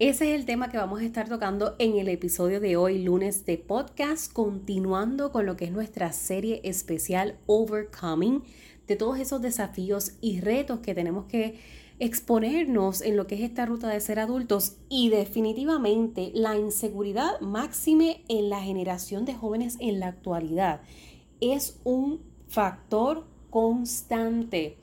Ese es el tema que vamos a estar tocando en el episodio de hoy, lunes de podcast, continuando con lo que es nuestra serie especial Overcoming, de todos esos desafíos y retos que tenemos que exponernos en lo que es esta ruta de ser adultos y definitivamente la inseguridad máxime en la generación de jóvenes en la actualidad es un factor constante.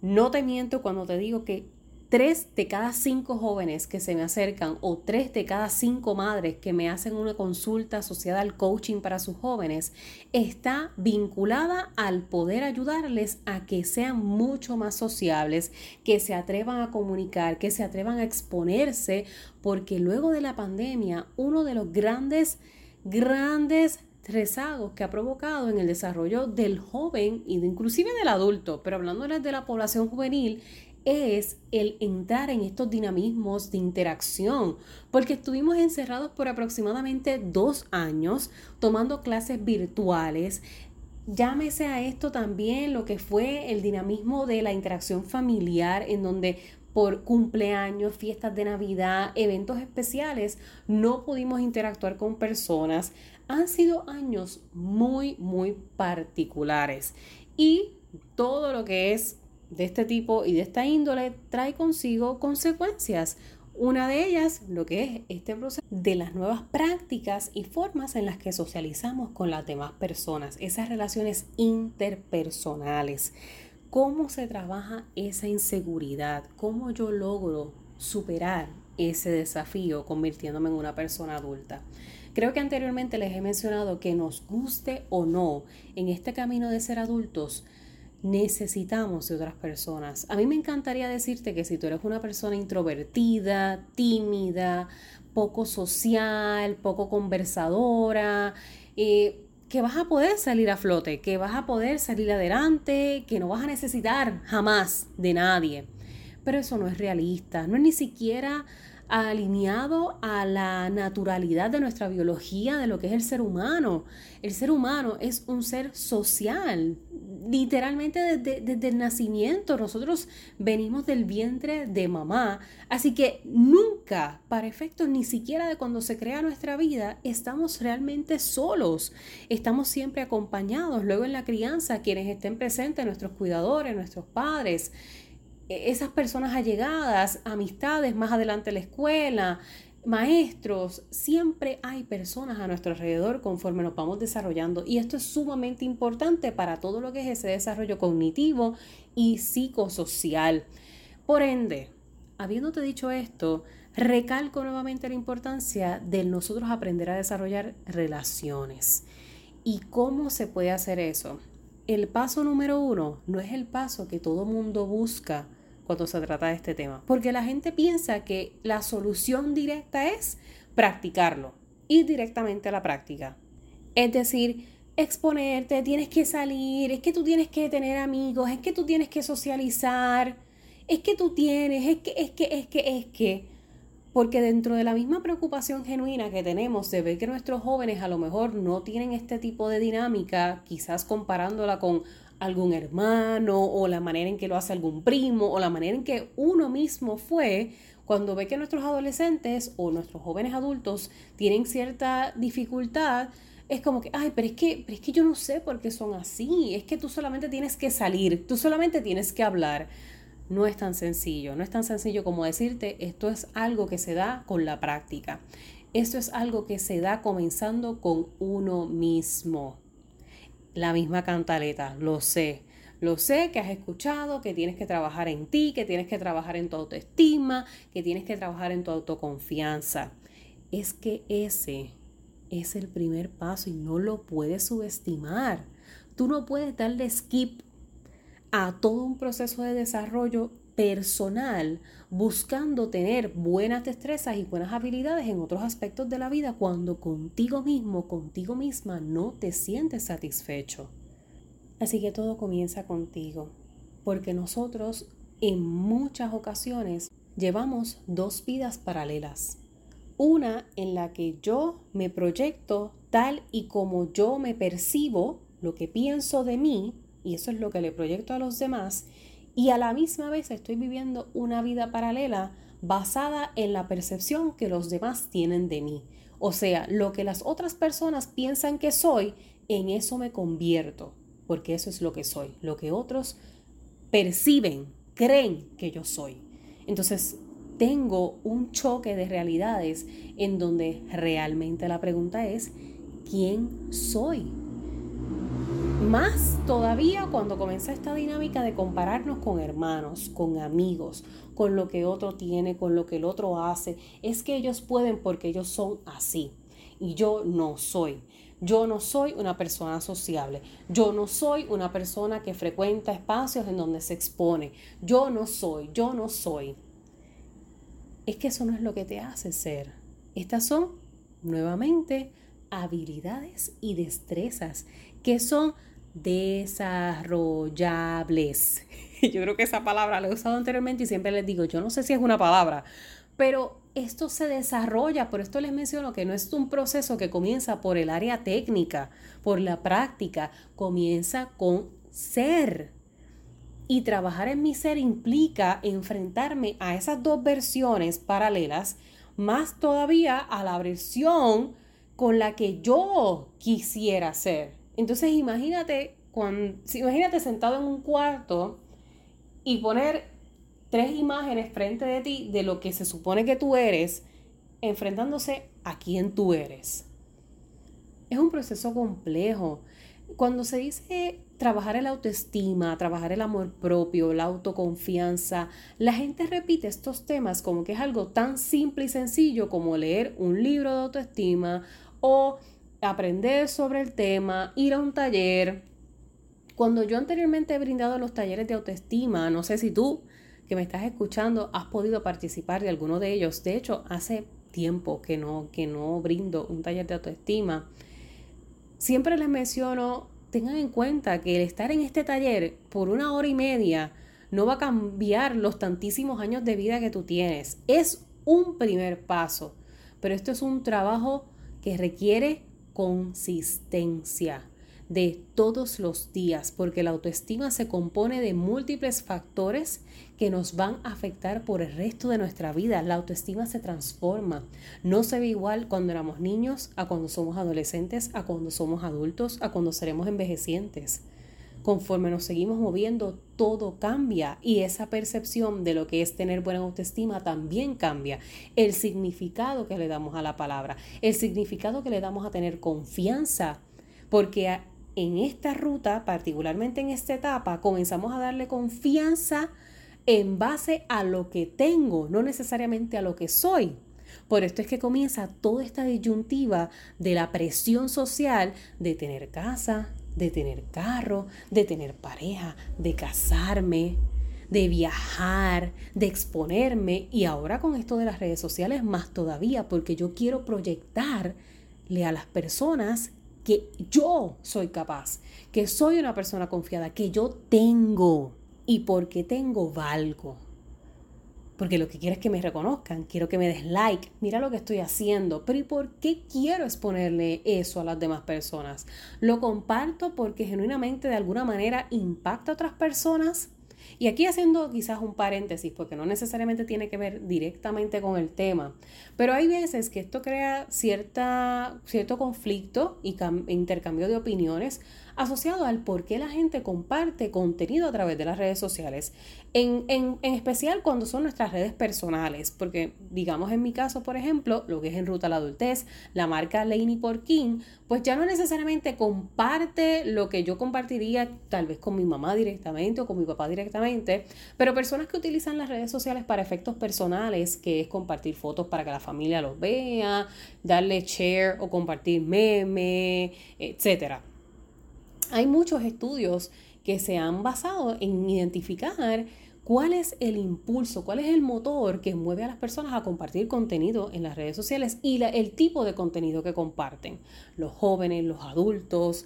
No te miento cuando te digo que tres de cada cinco jóvenes que se me acercan o tres de cada cinco madres que me hacen una consulta asociada al coaching para sus jóvenes está vinculada al poder ayudarles a que sean mucho más sociables, que se atrevan a comunicar, que se atrevan a exponerse, porque luego de la pandemia uno de los grandes, grandes rezagos que ha provocado en el desarrollo del joven y de, inclusive del adulto, pero hablándoles de la población juvenil, es el entrar en estos dinamismos de interacción, porque estuvimos encerrados por aproximadamente dos años tomando clases virtuales. Llámese a esto también lo que fue el dinamismo de la interacción familiar, en donde por cumpleaños, fiestas de Navidad, eventos especiales, no pudimos interactuar con personas. Han sido años muy, muy particulares. Y todo lo que es de este tipo y de esta índole trae consigo consecuencias. Una de ellas, lo que es este proceso de las nuevas prácticas y formas en las que socializamos con las demás personas, esas relaciones interpersonales. ¿Cómo se trabaja esa inseguridad? ¿Cómo yo logro superar ese desafío convirtiéndome en una persona adulta? Creo que anteriormente les he mencionado que nos guste o no en este camino de ser adultos, necesitamos de otras personas. A mí me encantaría decirte que si tú eres una persona introvertida, tímida, poco social, poco conversadora, eh, que vas a poder salir a flote, que vas a poder salir adelante, que no vas a necesitar jamás de nadie. Pero eso no es realista, no es ni siquiera alineado a la naturalidad de nuestra biología, de lo que es el ser humano. El ser humano es un ser social, literalmente desde, el nacimiento. Nosotros venimos del vientre de mamá, así que nunca, para efectos ni siquiera de cuando se crea nuestra vida, estamos realmente solos. Estamos siempre acompañados. Luego en la crianza, quienes estén presentes, nuestros cuidadores, nuestros padres. E-, esas personas allegadas, amistades más adelante en la escuela, maestros, siempre hay personas a nuestro alrededor conforme nos vamos desarrollando y esto es sumamente importante para todo lo que es ese desarrollo cognitivo y psicosocial. Por ende, habiéndote dicho esto, recalco nuevamente la importancia de nosotros aprender a desarrollar relaciones. ¿Y cómo se puede hacer eso? El paso número uno no es el paso que todo mundo busca cuando se trata de este tema. Porque la gente piensa que la solución directa es practicarlo, ir directamente a la práctica. Es decir, exponerte, tienes que salir, es que tú tienes que tener amigos, es que tú tienes que socializar, es que tú tienes, es que, es que, es que, es que. Porque dentro de la misma preocupación genuina que tenemos de ver que nuestros jóvenes a lo mejor no tienen este tipo de dinámica, quizás comparándola con algún hermano o la manera en que lo hace algún primo o la manera en que uno mismo fue, cuando ve que nuestros adolescentes o nuestros jóvenes adultos tienen cierta dificultad, es como que, ay, pero es que, pero es que yo no sé por qué son así, es que tú solamente tienes que salir, tú solamente tienes que hablar. No es tan sencillo, no es tan sencillo como decirte, esto es algo que se da con la práctica. Esto es algo que se da comenzando con uno mismo la misma cantaleta, lo sé. Lo sé que has escuchado, que tienes que trabajar en ti, que tienes que trabajar en tu autoestima, que tienes que trabajar en tu autoconfianza. Es que ese es el primer paso y no lo puedes subestimar. Tú no puedes darle skip a todo un proceso de desarrollo personal buscando tener buenas destrezas y buenas habilidades en otros aspectos de la vida cuando contigo mismo, contigo misma no te sientes satisfecho. Así que todo comienza contigo, porque nosotros en muchas ocasiones llevamos dos vidas paralelas. Una en la que yo me proyecto tal y como yo me percibo, lo que pienso de mí, y eso es lo que le proyecto a los demás, y a la misma vez estoy viviendo una vida paralela basada en la percepción que los demás tienen de mí. O sea, lo que las otras personas piensan que soy, en eso me convierto, porque eso es lo que soy, lo que otros perciben, creen que yo soy. Entonces, tengo un choque de realidades en donde realmente la pregunta es, ¿quién soy? Más todavía cuando comienza esta dinámica de compararnos con hermanos, con amigos, con lo que otro tiene, con lo que el otro hace, es que ellos pueden porque ellos son así y yo no soy. Yo no soy una persona sociable. Yo no soy una persona que frecuenta espacios en donde se expone. Yo no soy, yo no soy. Es que eso no es lo que te hace ser. Estas son, nuevamente, habilidades y destrezas que son desarrollables. Yo creo que esa palabra la he usado anteriormente y siempre les digo, yo no sé si es una palabra, pero esto se desarrolla, por esto les menciono que no es un proceso que comienza por el área técnica, por la práctica, comienza con ser. Y trabajar en mi ser implica enfrentarme a esas dos versiones paralelas, más todavía a la versión con la que yo quisiera ser. Entonces imagínate, cuando, imagínate sentado en un cuarto y poner tres imágenes frente de ti de lo que se supone que tú eres, enfrentándose a quién tú eres. Es un proceso complejo. Cuando se dice trabajar el autoestima, trabajar el amor propio, la autoconfianza, la gente repite estos temas como que es algo tan simple y sencillo como leer un libro de autoestima o aprender sobre el tema, ir a un taller. Cuando yo anteriormente he brindado los talleres de autoestima, no sé si tú que me estás escuchando has podido participar de alguno de ellos. De hecho, hace tiempo que no, que no brindo un taller de autoestima. Siempre les menciono, tengan en cuenta que el estar en este taller por una hora y media no va a cambiar los tantísimos años de vida que tú tienes. Es un primer paso, pero esto es un trabajo que requiere consistencia de todos los días, porque la autoestima se compone de múltiples factores que nos van a afectar por el resto de nuestra vida. La autoestima se transforma. No se ve igual cuando éramos niños, a cuando somos adolescentes, a cuando somos adultos, a cuando seremos envejecientes. Conforme nos seguimos moviendo, todo cambia y esa percepción de lo que es tener buena autoestima también cambia. El significado que le damos a la palabra, el significado que le damos a tener confianza, porque en esta ruta, particularmente en esta etapa, comenzamos a darle confianza en base a lo que tengo, no necesariamente a lo que soy. Por esto es que comienza toda esta disyuntiva de la presión social de tener casa, de tener carro, de tener pareja, de casarme, de viajar, de exponerme y ahora con esto de las redes sociales más todavía porque yo quiero proyectarle a las personas que yo soy capaz, que soy una persona confiada, que yo tengo y porque tengo valgo. Porque lo que quiero es que me reconozcan, quiero que me des like, mira lo que estoy haciendo, pero ¿y por qué quiero exponerle eso a las demás personas? ¿Lo comparto porque genuinamente de alguna manera impacta a otras personas? Y aquí haciendo quizás un paréntesis, porque no necesariamente tiene que ver directamente con el tema, pero hay veces que esto crea cierta, cierto conflicto y intercambio de opiniones asociado al por qué la gente comparte contenido a través de las redes sociales, en, en, en, especial cuando son nuestras redes personales, porque digamos en mi caso, por ejemplo, lo que es en Ruta a la Adultez, la marca Laney Porkin, pues ya no necesariamente comparte lo que yo compartiría tal vez con mi mamá directamente o con mi papá directamente, pero personas que utilizan las redes sociales para efectos personales, que es compartir fotos para que la familia los vea, darle share o compartir meme, etcétera hay muchos estudios que se han basado en identificar ¿Cuál es el impulso, cuál es el motor que mueve a las personas a compartir contenido en las redes sociales y el tipo de contenido que comparten? Los jóvenes, los adultos.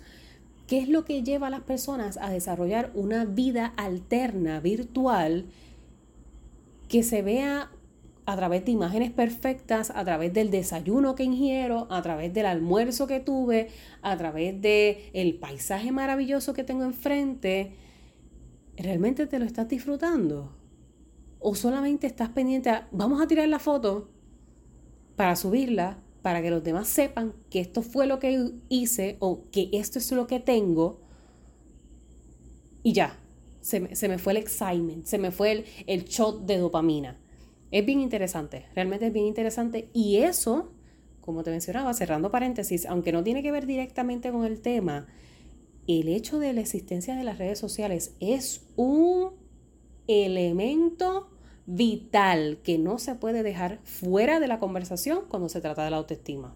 ¿Qué es lo que lleva a las personas a desarrollar una vida alterna, virtual, que se vea a través de imágenes perfectas, a través del desayuno que ingiero, a través del almuerzo que tuve, a través el paisaje maravilloso que tengo enfrente? ¿realmente te lo estás disfrutando? ¿O solamente estás pendiente a, vamos a tirar la foto para subirla, para que los demás sepan que esto fue lo que hice o que esto es lo que tengo? Y ya, se me, fue el excitement, se me fue el, el shot de dopamina. Es bien interesante, realmente es bien interesante. Y eso, como te mencionaba, cerrando paréntesis, aunque no tiene que ver directamente con el tema, el hecho de la existencia de las redes sociales es un elemento vital que no se puede dejar fuera de la conversación cuando se trata de la autoestima.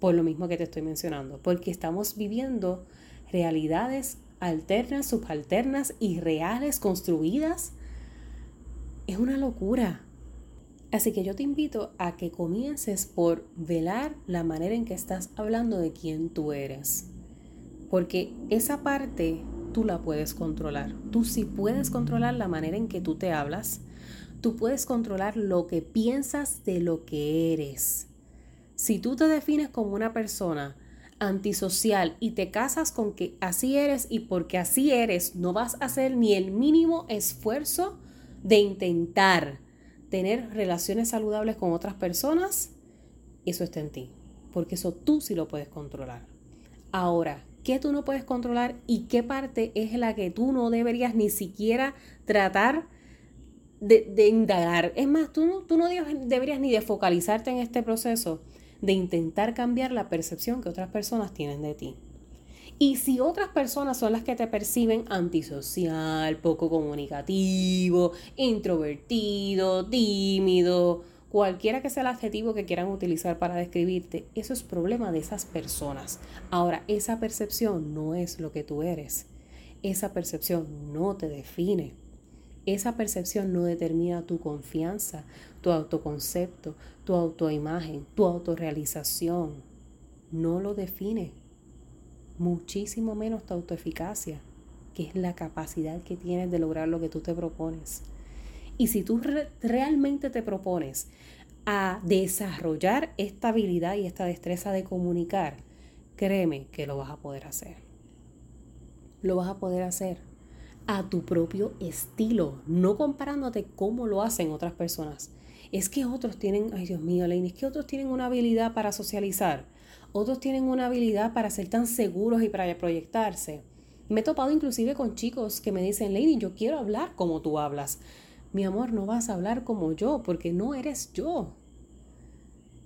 Por lo mismo que te estoy mencionando, porque estamos viviendo realidades alternas, subalternas y reales construidas. Es una locura. Así que yo te invito a que comiences por velar la manera en que estás hablando de quién tú eres porque esa parte tú la puedes controlar. Tú sí puedes controlar la manera en que tú te hablas. Tú puedes controlar lo que piensas de lo que eres. Si tú te defines como una persona antisocial y te casas con que así eres y porque así eres no vas a hacer ni el mínimo esfuerzo de intentar tener relaciones saludables con otras personas, eso está en ti, porque eso tú sí lo puedes controlar. Ahora, qué tú no puedes controlar y qué parte es la que tú no deberías ni siquiera tratar de, indagar. Es más, tú no, tú no deberías ni de focalizarte en este proceso de intentar cambiar la percepción que otras personas tienen de ti. Y si otras personas son las que te perciben antisocial, poco comunicativo, introvertido, tímido, cualquiera que sea el adjetivo que quieran utilizar para describirte, eso es problema de esas personas. Ahora, esa percepción no es lo que tú eres. Esa percepción no te define. Esa percepción no determina tu confianza, tu autoconcepto, tu autoimagen, tu autorrealización. No lo define. Muchísimo menos tu autoeficacia, que es la capacidad que tienes de lograr lo que tú te propones. Y si tú realmente te propones a desarrollar esta habilidad y esta destreza de comunicar, créeme que lo vas a poder hacer. Lo vas a poder hacer a tu propio estilo, no comparándote cómo lo hacen otras personas. Es que otros tienen, ay Dios mío, Lane, es que otros tienen una habilidad para socializar, otros tienen una habilidad para ser tan seguros y para proyectarse. Me he topado inclusive con chicos que me dicen, Lady, yo quiero hablar como tú hablas mi amor, no vas a hablar como yo porque no eres yo.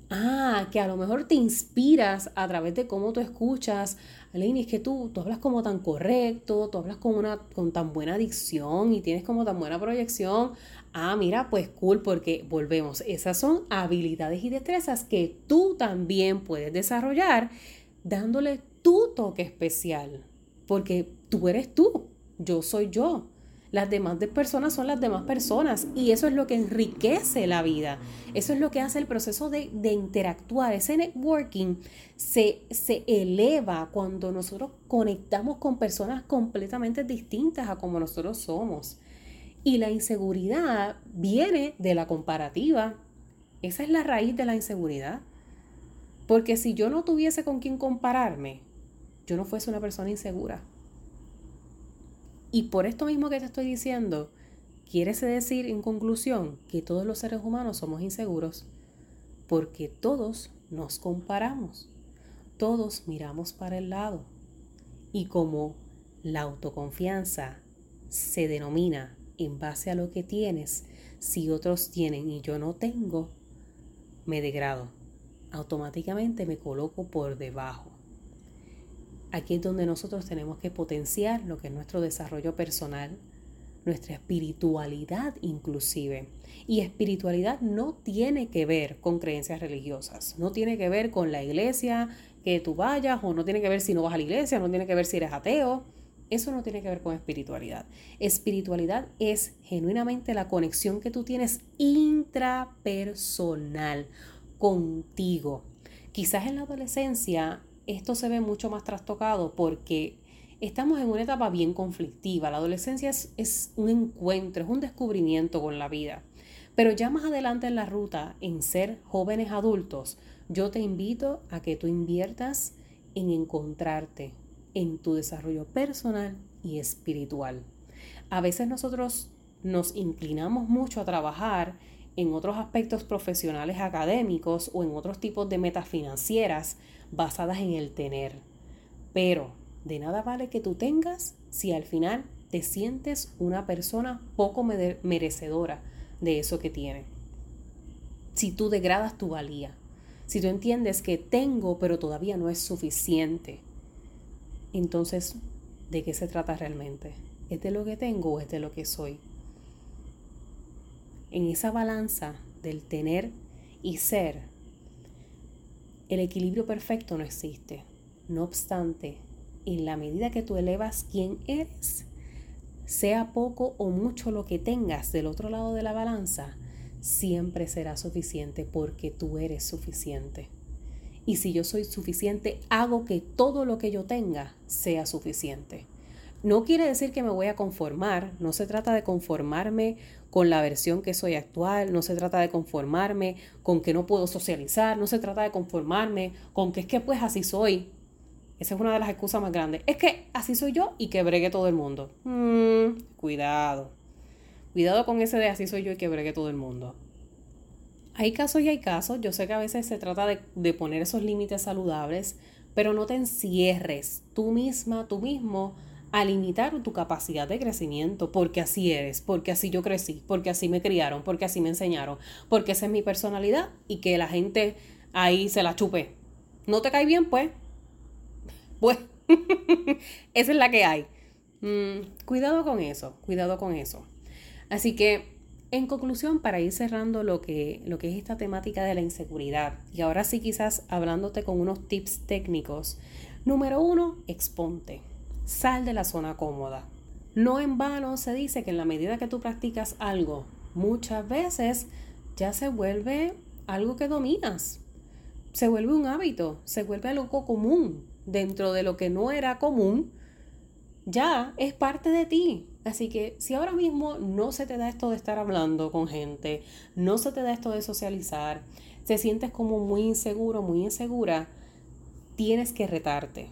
Ah, que a lo mejor te inspiras a través de cómo tú escuchas. Aline, es que tú, tú hablas como tan correcto, tú hablas con, una, con tan buena dicción y tienes como tan buena proyección. Ah, mira, pues cool, porque volvemos. Esas son habilidades y destrezas que tú también puedes desarrollar dándole tu toque especial. Porque tú eres tú, yo soy yo. Las demás personas son las demás personas y eso es lo que enriquece la vida. Eso es lo que hace el proceso de, interactuar. Ese networking se, se eleva cuando nosotros conectamos con personas completamente distintas a como nosotros somos. Y la inseguridad viene de la comparativa. Esa es la raíz de la inseguridad. Porque si yo no tuviese con quién compararme, yo no fuese una persona insegura. Y por esto mismo que te estoy diciendo, quiere decir en conclusión que todos los seres humanos somos inseguros porque todos nos comparamos, todos miramos para el lado. Y como la autoconfianza se denomina en base a lo que tienes, si otros tienen y yo no tengo, me degrado. Automáticamente me coloco por debajo. Aquí es donde nosotros tenemos que potenciar lo que es nuestro desarrollo personal, nuestra espiritualidad inclusive. Y espiritualidad no tiene que ver con creencias religiosas, no tiene que ver con la iglesia que tú vayas o no tiene que ver si no vas a la iglesia, no tiene que ver si eres ateo. Eso no tiene que ver con espiritualidad. Espiritualidad es genuinamente la conexión que tú tienes intrapersonal contigo. Quizás en la adolescencia esto se ve mucho más trastocado porque estamos en una etapa bien conflictiva. La adolescencia es, un encuentro, es un descubrimiento con la vida. Pero ya más adelante en la ruta, en ser jóvenes adultos, yo te invito a que tú inviertas en encontrarte, en tu desarrollo personal y espiritual. A veces nosotros nos inclinamos mucho a trabajar en otros aspectos profesionales académicos o en otros tipos de metas financieras basadas en el tener. Pero de nada vale que tú tengas si al final te sientes una persona poco merecedora de eso que tiene. Si tú degradas tu valía, si tú entiendes que tengo pero todavía no es suficiente, entonces, ¿de qué se trata realmente? ¿Es de lo que tengo o es de lo que soy? En esa balanza del tener y ser, el equilibrio perfecto no existe. No obstante, en la medida que tú elevas quién eres, sea poco o mucho lo que tengas del otro lado de la balanza, siempre será suficiente porque tú eres suficiente. Y si yo soy suficiente, hago que todo lo que yo tenga sea suficiente. No quiere decir que me voy a conformar, no se trata de conformarme con la versión que soy actual, no se trata de conformarme con que no puedo socializar, no se trata de conformarme con que es que pues así soy. Esa es una de las excusas más grandes. Es que así soy yo y que bregue todo el mundo. Mm, cuidado. Cuidado con ese de así soy yo y que bregue todo el mundo. Hay casos y hay casos. Yo sé que a veces se trata de, poner esos límites saludables, pero no te encierres tú misma, tú mismo, a limitar tu capacidad de crecimiento, porque así eres, porque así yo crecí, porque así me criaron, porque así me enseñaron, porque esa es mi personalidad y que la gente ahí se la chupe. ¿No te cae bien? Pues, pues, esa es la que hay. Mm, cuidado con eso, cuidado con eso. Así que en conclusión, para ir cerrando lo que, lo que es esta temática de la inseguridad, y ahora sí quizás hablándote con unos tips técnicos. Número uno, exponte. Sal de la zona cómoda. No en vano se dice que en la medida que tú practicas algo, muchas veces ya se vuelve algo que dominas. Se vuelve un hábito, se vuelve algo común. Dentro de lo que no era común, ya es parte de ti. Así que si ahora mismo no se te da esto de estar hablando con gente, no se te da esto de socializar, te sientes como muy inseguro, muy insegura, tienes que retarte.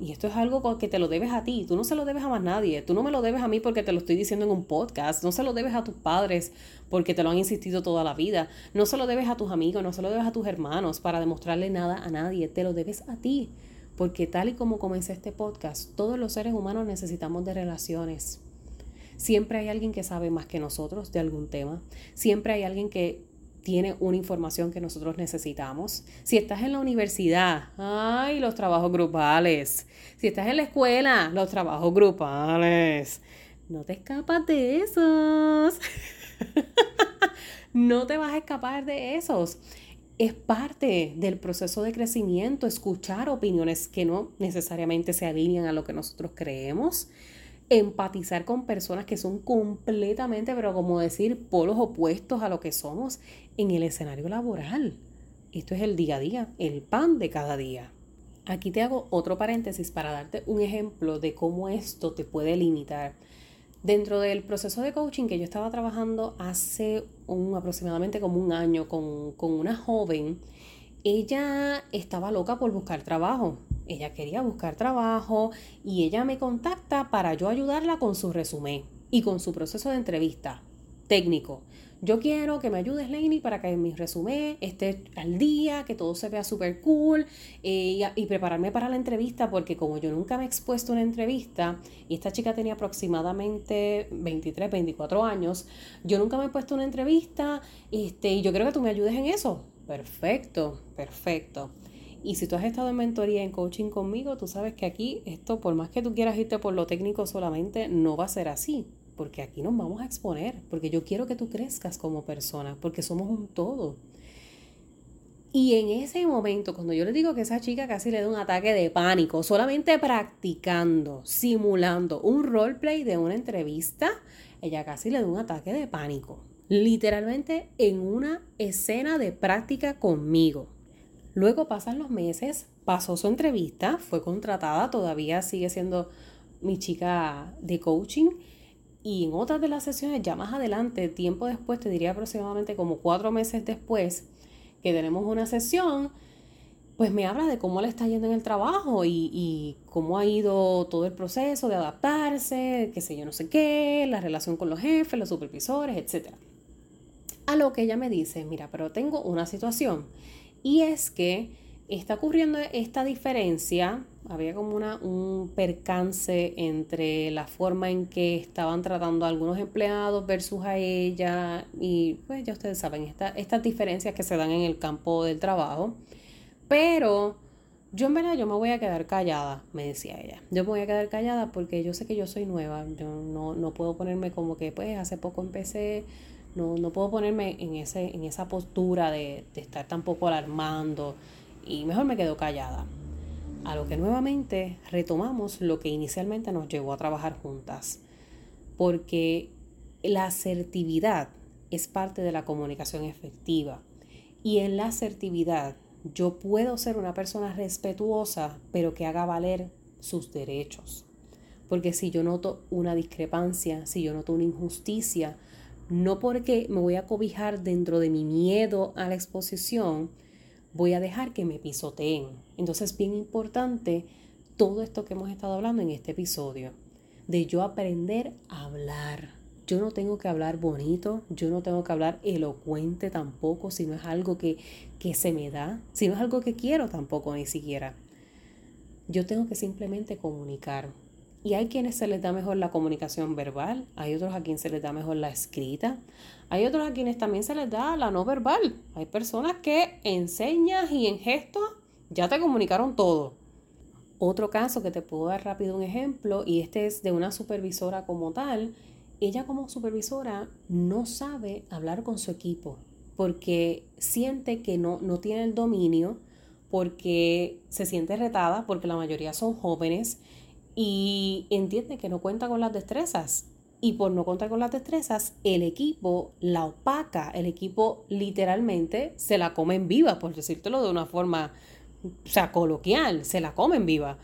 Y esto es algo que te lo debes a ti, tú no se lo debes a más nadie, tú no me lo debes a mí porque te lo estoy diciendo en un podcast, no se lo debes a tus padres porque te lo han insistido toda la vida, no se lo debes a tus amigos, no se lo debes a tus hermanos para demostrarle nada a nadie, te lo debes a ti, porque tal y como comencé este podcast, todos los seres humanos necesitamos de relaciones. Siempre hay alguien que sabe más que nosotros de algún tema. Siempre hay alguien que tiene una información que nosotros necesitamos. Si estás en la universidad, ay, los trabajos grupales. Si estás en la escuela, los trabajos grupales. No te escapas de esos. no te vas a escapar de esos. Es parte del proceso de crecimiento escuchar opiniones que no necesariamente se alinean a lo que nosotros creemos empatizar con personas que son completamente, pero como decir, polos opuestos a lo que somos en el escenario laboral. Esto es el día a día, el pan de cada día. Aquí te hago otro paréntesis para darte un ejemplo de cómo esto te puede limitar. Dentro del proceso de coaching que yo estaba trabajando hace un, aproximadamente como un año con, con una joven, ella estaba loca por buscar trabajo ella quería buscar trabajo y ella me contacta para yo ayudarla con su resumen y con su proceso de entrevista técnico. Yo quiero que me ayudes, Lainey, para que mi resumen esté al día, que todo se vea súper cool eh, y, prepararme para la entrevista, porque como yo nunca me he expuesto a una entrevista y esta chica tenía aproximadamente 23, 24 años, yo nunca me he puesto una entrevista este, y yo quiero que tú me ayudes en eso. Perfecto, perfecto. Y si tú has estado en mentoría, en coaching conmigo, tú sabes que aquí esto, por más que tú quieras irte por lo técnico solamente, no va a ser así. Porque aquí nos vamos a exponer, porque yo quiero que tú crezcas como persona, porque somos un todo. Y en ese momento, cuando yo le digo que esa chica casi le da un ataque de pánico, solamente practicando, simulando un roleplay de una entrevista, ella casi le da un ataque de pánico. Literalmente en una escena de práctica conmigo. Luego pasan los meses, pasó su entrevista, fue contratada, todavía sigue siendo mi chica de coaching. Y en otras de las sesiones, ya más adelante, tiempo después, te diría aproximadamente como cuatro meses después, que tenemos una sesión, pues me habla de cómo le está yendo en el trabajo y, cómo ha ido todo el proceso de adaptarse, qué sé yo, no sé qué, la relación con los jefes, los supervisores, etc. A lo que ella me dice, mira, pero tengo una situación y es que está ocurriendo esta diferencia, había como una, un percance entre la forma en que estaban tratando a algunos empleados versus a ella y pues ya ustedes saben, estas diferencias que se dan en el campo del trabajo, pero yo en verdad yo me voy a quedar callada, me decía ella, yo me voy a quedar callada porque yo sé que yo soy nueva, yo no, no puedo ponerme como que pues hace poco empecé, no, no puedo ponerme en, ese, en esa postura de, de estar tampoco alarmando y mejor me quedo callada. A lo que nuevamente retomamos lo que inicialmente nos llevó a trabajar juntas, porque la asertividad es parte de la comunicación efectiva y en la asertividad yo puedo ser una persona respetuosa, pero que haga valer sus derechos. Porque si yo noto una discrepancia, si yo noto una injusticia, no porque me voy a cobijar dentro de mi miedo a la exposición, voy a dejar que me pisoteen. Entonces, bien importante todo esto que hemos estado hablando en este episodio, de yo aprender a hablar. Yo no tengo que hablar bonito, yo no tengo que hablar elocuente tampoco, si no es algo que, que se me da, si no es algo que quiero tampoco ni siquiera. Yo tengo que simplemente comunicar. Y hay quienes se les da mejor la comunicación verbal, hay otros a quienes se les da mejor la escrita, hay otros a quienes también se les da la no verbal. Hay personas que en señas y en gestos ya te comunicaron todo. Otro caso que te puedo dar rápido un ejemplo, y este es de una supervisora como tal, ella como supervisora no sabe hablar con su equipo porque siente que no, no tiene el dominio, porque se siente retada, porque la mayoría son jóvenes y entiende que no cuenta con las destrezas. Y por no contar con las destrezas, el equipo la opaca, el equipo literalmente se la come en viva, por decírtelo de una forma, o sea, coloquial, se la come en viva.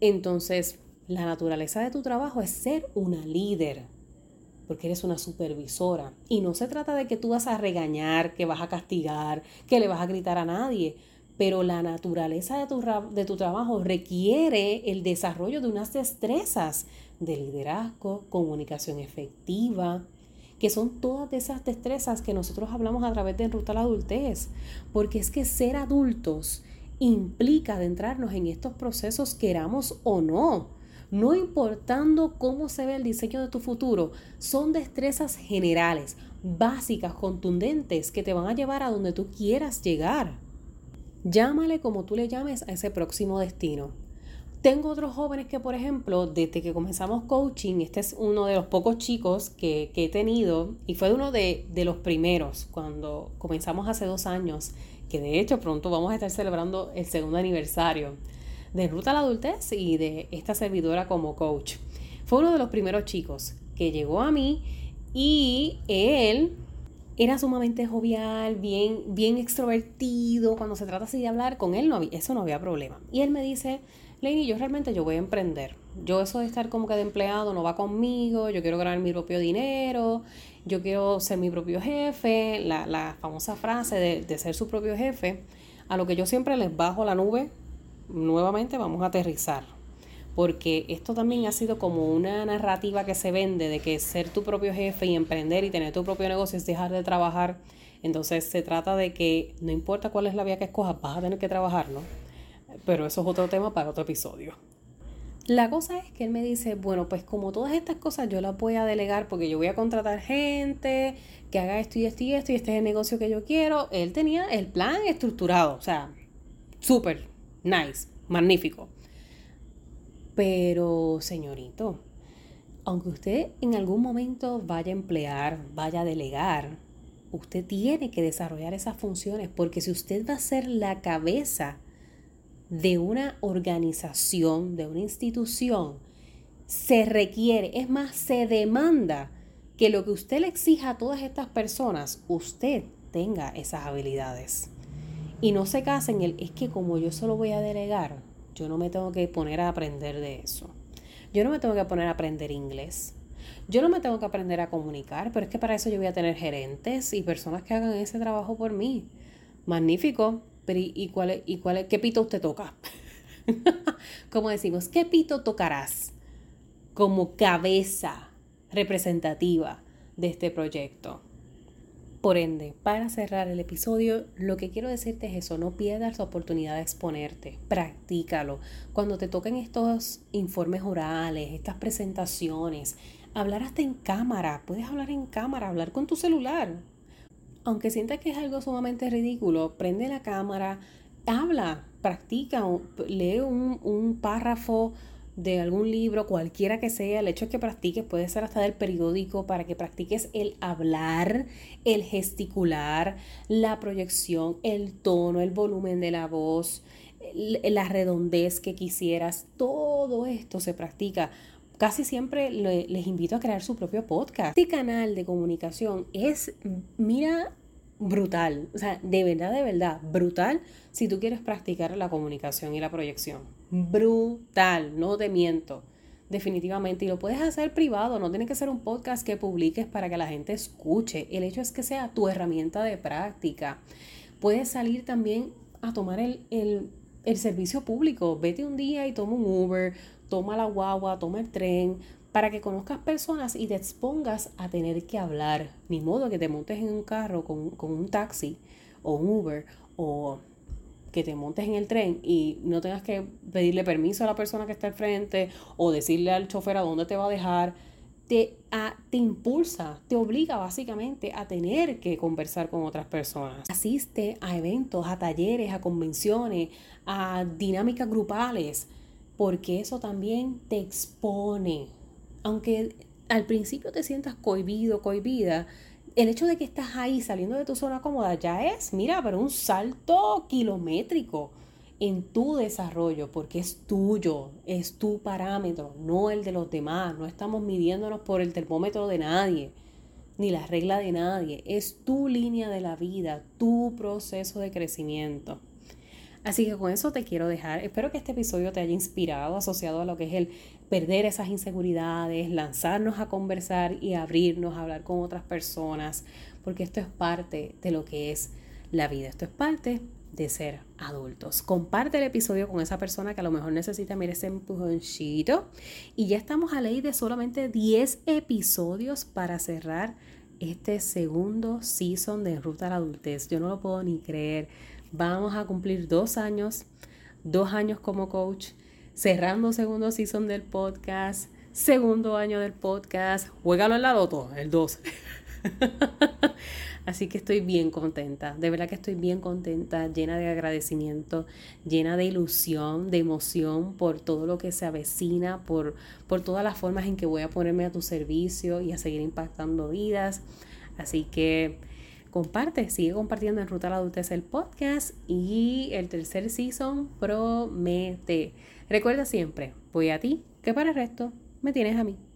Entonces, la naturaleza de tu trabajo es ser una líder, porque eres una supervisora. Y no se trata de que tú vas a regañar, que vas a castigar, que le vas a gritar a nadie pero la naturaleza de tu, trabajo requiere el desarrollo de unas destrezas de liderazgo, comunicación efectiva, que son todas esas destrezas que nosotros hablamos a través de Ruta a la Adultez, porque es que ser adultos implica adentrarnos en estos procesos queramos o no. No importando cómo se ve el diseño de tu futuro, son destrezas generales, básicas, contundentes, que te van a llevar a donde tú quieras llegar. Llámale como tú le llames a ese próximo destino. Tengo otros jóvenes que, por ejemplo, desde que comenzamos coaching, este es uno de los pocos chicos que, he tenido y fue uno de, de, los primeros cuando comenzamos hace dos años, que de hecho pronto vamos a estar celebrando el segundo aniversario de Ruta a la Adultez y de esta servidora como coach. Fue uno de los primeros chicos que llegó a mí y él era sumamente jovial, bien, bien extrovertido. Cuando se trata así de hablar, con él no había, eso no había problema. Y él me dice, Lenny, yo realmente yo voy a emprender. Yo eso de estar como que de empleado no va conmigo. Yo quiero ganar mi propio dinero. Yo quiero ser mi propio jefe. La, la famosa frase de, de ser su propio jefe. A lo que yo siempre les bajo la nube. Nuevamente vamos a aterrizar porque esto también ha sido como una narrativa que se vende de que ser tu propio jefe y emprender y tener tu propio negocio es dejar de trabajar. Entonces se trata de que no importa cuál es la vía que escojas, vas a tener que trabajar, ¿no? Pero eso es otro tema para otro episodio. La cosa es que él me dice, bueno, pues como todas estas cosas yo las voy a delegar porque yo voy a contratar gente que haga esto y esto y esto y este es el negocio que yo quiero. Él tenía el plan estructurado, o sea, súper nice, magnífico. Pero, señorito, aunque usted en algún momento vaya a emplear, vaya a delegar, usted tiene que desarrollar esas funciones porque si usted va a ser la cabeza de una organización, de una institución, se requiere, es más, se demanda que lo que usted le exija a todas estas personas, usted tenga esas habilidades. Y no se casen en el, es que como yo solo voy a delegar, yo no me tengo que poner a aprender de eso. Yo no me tengo que poner a aprender inglés. Yo no me tengo que aprender a comunicar, pero es que para eso yo voy a tener gerentes y personas que hagan ese trabajo por mí. Magnífico. Pero ¿y, cuál es, y cuál qué pito usted toca? Como decimos, ¿qué pito tocarás como cabeza representativa de este proyecto? Por ende, para cerrar el episodio, lo que quiero decirte es eso, no pierdas la oportunidad de exponerte, practícalo. Cuando te toquen estos informes orales, estas presentaciones, hablar hasta en cámara, puedes hablar en cámara, hablar con tu celular. Aunque sientas que es algo sumamente ridículo, prende la cámara, habla, practica, lee un, un párrafo de algún libro, cualquiera que sea, el hecho de que practiques puede ser hasta del periódico para que practiques el hablar, el gesticular, la proyección, el tono, el volumen de la voz, la redondez que quisieras, todo esto se practica. Casi siempre les invito a crear su propio podcast. Este canal de comunicación es, mira, brutal. O sea, de verdad, de verdad, brutal si tú quieres practicar la comunicación y la proyección brutal, no te miento. Definitivamente, y lo puedes hacer privado, no tiene que ser un podcast que publiques para que la gente escuche. El hecho es que sea tu herramienta de práctica. Puedes salir también a tomar el, el servicio público. Vete un día y toma un Uber, toma la guagua, toma el tren, para que conozcas personas y te expongas a tener que hablar. Ni modo que te montes en un carro con, con un taxi o un Uber o que te montes en el tren y no tengas que pedirle permiso a la persona que está al frente o decirle al chofer a dónde te va a dejar, te, te impulsa, te obliga básicamente a tener que conversar con otras personas. Asiste a eventos, a talleres, a convenciones, a dinámicas grupales, porque eso también te expone. Aunque al principio te sientas cohibido, cohibida, el hecho de que estás ahí saliendo de tu zona cómoda ya es, mira, pero un salto kilométrico en tu desarrollo, porque es tuyo, es tu parámetro, no el de los demás. No estamos midiéndonos por el termómetro de nadie, ni la regla de nadie. Es tu línea de la vida, tu proceso de crecimiento. Así que con eso te quiero dejar. Espero que este episodio te haya inspirado, asociado a lo que es el perder esas inseguridades, lanzarnos a conversar y abrirnos a hablar con otras personas, porque esto es parte de lo que es la vida. Esto es parte de ser adultos. Comparte el episodio con esa persona que a lo mejor necesita mirar ese empujoncito. Y ya estamos a ley de solamente 10 episodios para cerrar este segundo season de Ruta a la Adultez. Yo no lo puedo ni creer. Vamos a cumplir dos años, dos años como coach, cerrando segundo season del podcast, segundo año del podcast. Juégalo en la loto, el 2. Así que estoy bien contenta, de verdad que estoy bien contenta, llena de agradecimiento, llena de ilusión, de emoción por todo lo que se avecina, por, por todas las formas en que voy a ponerme a tu servicio y a seguir impactando vidas. Así que comparte, sigue compartiendo en Ruta a la Adultez el podcast y el tercer season promete. Recuerda siempre, voy a ti, que para el resto me tienes a mí.